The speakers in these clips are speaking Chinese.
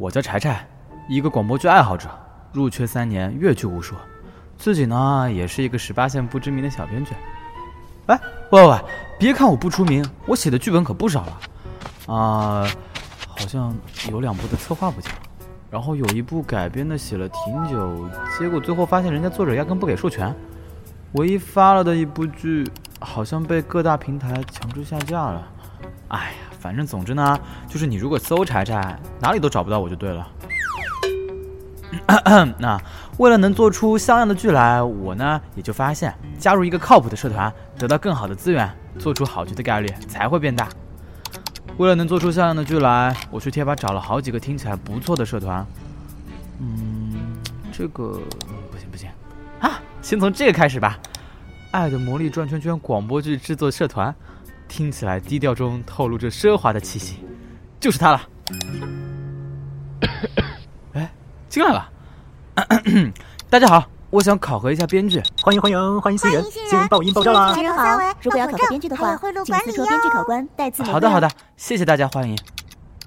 我叫柴柴，一个广播剧爱好者，入圈三年，越剧无数。自己呢，也是一个十八线不知名的小编剧。哎，喂喂喂，别看我不出名，我写的剧本可不少了。啊，好像有两部的策划不讲，然后有一部改编的写了挺久，结果最后发现人家作者压根不给授权。唯一发了的一部剧，好像被各大平台强制下架了。哎呀，反正总之呢，就是你如果搜柴柴，哪里都找不到我就对了。那为了能做出像样的剧来，我呢也就发现，加入一个靠谱的社团，得到更好的资源，做出好剧的概率才会变大。为了能做出像样的剧来，我去贴吧找了好几个听起来不错的社团。嗯，这个不行不行啊，先从这个开始吧，《爱的魔力转圈圈》广播剧制作社团。听起来低调中透露着奢华的气息，就是他了。哎，进来了。大家好，我想考核一下编剧。欢迎欢迎欢迎新人，新人报音报照啦。新人好，如果要考核编剧的话，请自戳编剧考官带刺玫瑰。好的好的，谢谢大家欢迎。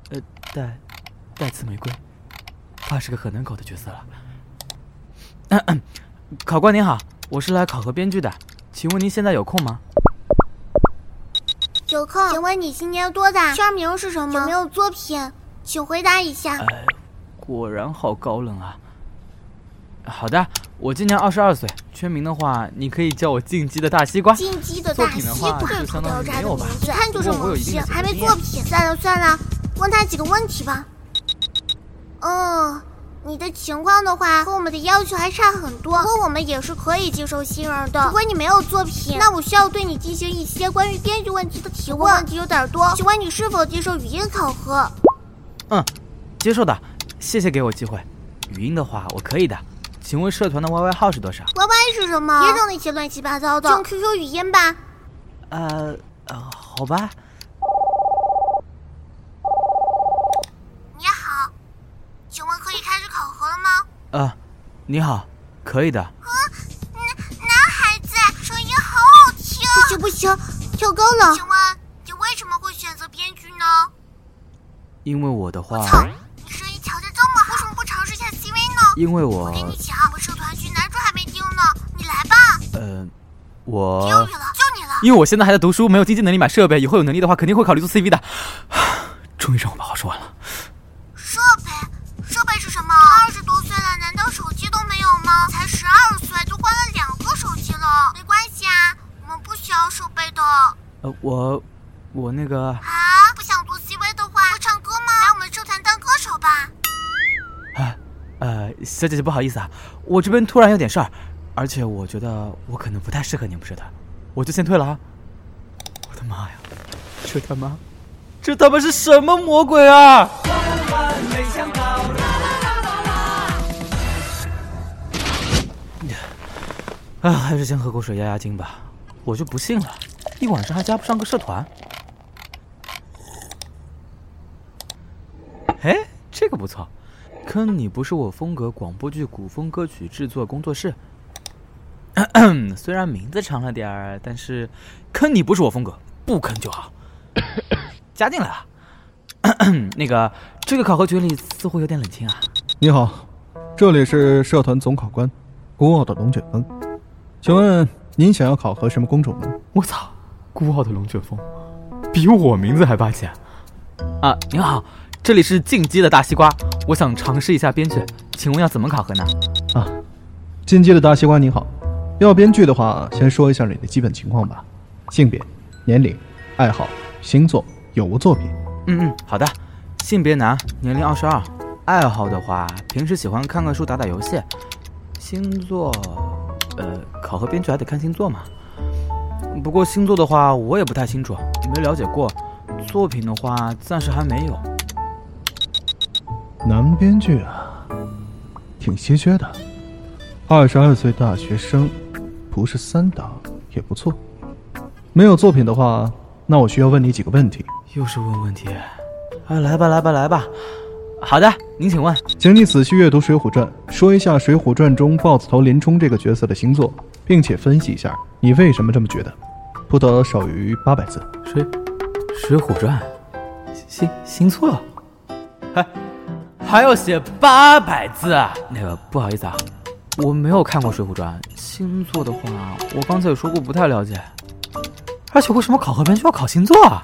呃，带带刺玫瑰，怕是个很难搞的角色了。考官您好，我是来考核编剧的，请问您现在有空吗？有空，请问你今年多大？圈名是什么？有没有作品？请回答一下。哎，果然好高冷啊！好的，我今年二十二岁，圈名的话，你可以叫我进击的大西瓜。进击的大西瓜，就相当于没有吧？一看就是萌系，还没作品。算了算了，问他几个问题吧。哦。你的情况的话，和我们的要求还差很多。不过我们也是可以接受新人的。如果你没有作品，那我需要对你进行一些关于编剧问题的提问。问题有点多，请问你是否接受语音考核？嗯，接受的。谢谢给我机会。语音的话，我可以的。请问社团的 YY 号是多少？YY 是什么？别整那些乱七八糟的，用 QQ 语音吧。呃呃，好吧。啊，你好，可以的。啊，男男孩子声音好好听。不行不行，跳高了。请问你为什么会选择编剧呢？因为我的话。我操，你声音条件这么好，为什么不尝试一下 CV 呢？因为我。我跟你讲，我社团剧男主还没定呢，你来吧。呃，我。别犹豫了，就你了。因为我现在还在读书，没有经济能力买设备，以后有能力的话肯定会考虑做 CV 的。终于让我把话我，我那个啊，不想做 CV 的话，会唱歌吗？来我们社团当歌手吧。啊，呃，小姐姐不好意思啊，我这边突然有点事儿，而且我觉得我可能不太适合你们社团，我就先退了啊。我的妈呀，这他妈，这他妈是什么魔鬼啊！万万没想到。啊，还是先喝口水压压惊吧。我就不信了，一晚上还加不上个社团。哎，这个不错，坑你不是我风格广播剧古风歌曲制作工作室。虽然名字长了点儿，但是坑你不是我风格，不坑就好。加进来了。那个，这个考核群里似乎有点冷清啊。你好，这里是社团总考官，孤傲的龙卷风。请问您想要考核什么工种呢？我操，孤傲的龙卷风，比我名字还霸气啊！啊您好，这里是进击的大西瓜，我想尝试一下编剧，请问要怎么考核呢？啊，进击的大西瓜您好，要编剧的话，先说一下你的基本情况吧，性别、年龄、爱好、星座，有无作品？嗯嗯，好的，性别男，年龄二十二，爱好的话，平时喜欢看看书、打打游戏，星座。呃，考核编剧还得看星座嘛。不过星座的话，我也不太清楚，没了解过。作品的话，暂时还没有。男编剧啊，挺稀缺的。二十二岁大学生，不是三档也不错。没有作品的话，那我需要问你几个问题。又是问问题？啊，来吧，来吧，来吧。好的，您请问，请你仔细阅读《水浒传》，说一下《水浒传》中豹子头林冲这个角色的星座，并且分析一下你为什么这么觉得，不得少于八百字。水，《水浒传》，星星座，哎，还要写八百字。那个不好意思啊，我没有看过《水浒传》，星座的话，我刚才也说过不太了解。而且为什么考核编就要考星座啊？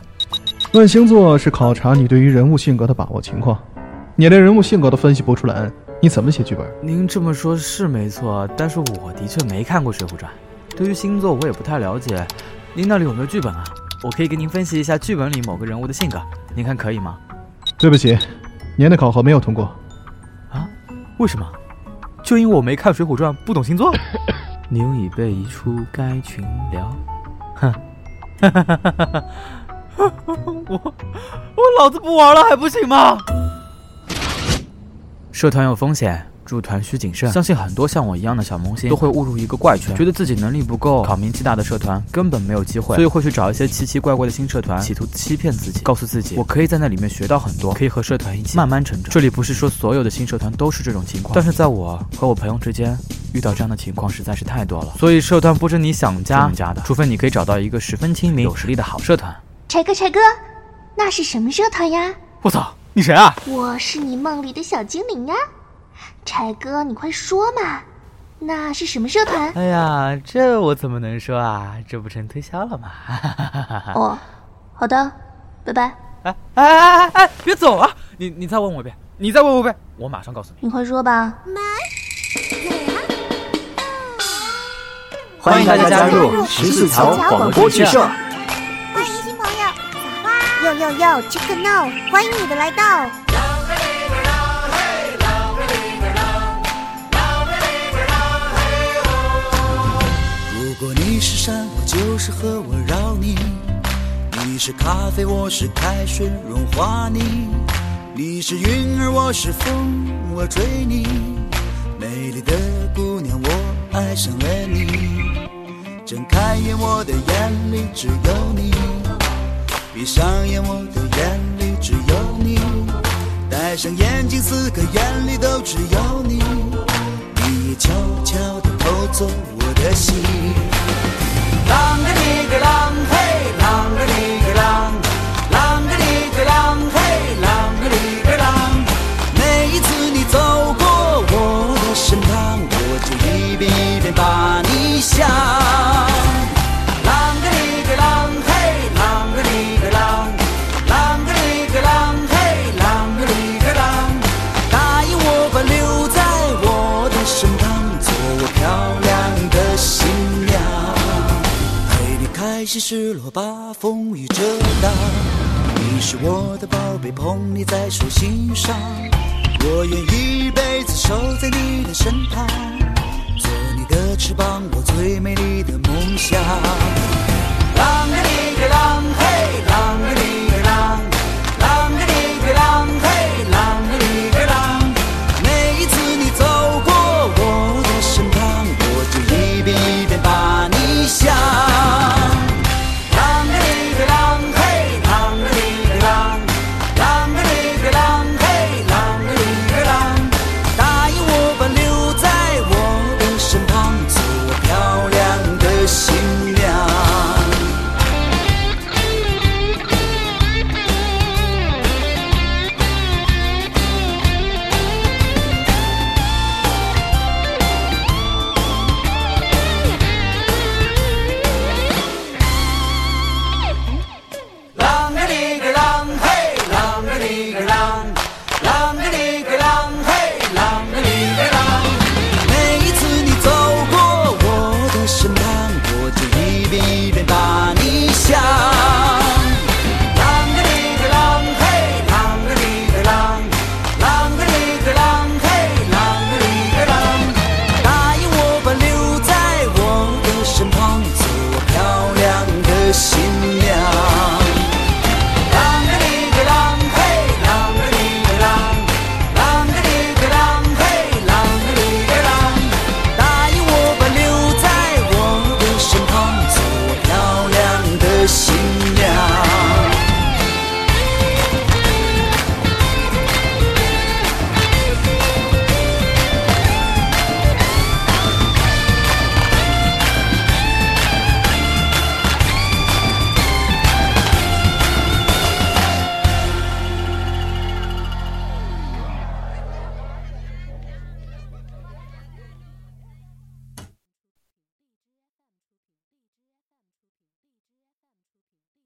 问星座是考察你对于人物性格的把握情况，你连人物性格都分析不出来，你怎么写剧本？您这么说，是没错，但是我的确没看过《水浒传》，对于星座我也不太了解。您那里有没有剧本啊？我可以给您分析一下剧本里某个人物的性格，您看可以吗？对不起，您的考核没有通过。啊？为什么？就因为我没看《水浒传》，不懂星座？您已被移出该群聊。哼，哈哈哈哈哈哈！我我老子不玩了还不行吗？社团有风险。入团需谨慎，相信很多像我一样的小萌新都会误入一个怪圈，觉得自己能力不够，考名气大的社团根本没有机会，所以会去找一些奇奇怪怪的新社团，企图欺骗自己，告诉自己我可以在那里面学到很多，可以和社团一起。慢慢成长。这里不是说所有的新社团都是这种情况，但是在我和我朋友之间遇到这样的情况实在是太多了，所以社团不是你想加就能加的，除非你可以找到一个十分亲民、有实力的好社团。柴哥，柴哥，那是什么社团呀？我操，你谁啊？我是你梦里的小精灵呀。柴哥，你快说嘛，那是什么社团？哎呀，这我怎么能说啊？这不成推销了吗？哦，好的，拜拜。哎哎哎哎哎，别走啊！你你再问我一遍，你再问我一遍，我马上告诉你。你快说吧。欢迎大家加入十四桥广播剧社。欢迎新朋友，撒花！哟哟哟，Chicken No，欢迎你的来到。如果你是山，我就是河，我绕你；你是咖啡，我是开水，融化你；你是云儿，我是风，我追你。美丽的姑娘，我爱上了你。睁开眼，我的眼里只有你；闭上眼，我的眼里只有你。戴上眼镜，四个眼里都只有你。你悄悄地偷走我。的心，失落把风雨遮挡，你是我的宝贝，捧你在手心上。我愿一辈子守在你的身旁，做你的翅膀，我最美丽的梦想。啷个哩个啷嘿，啷个。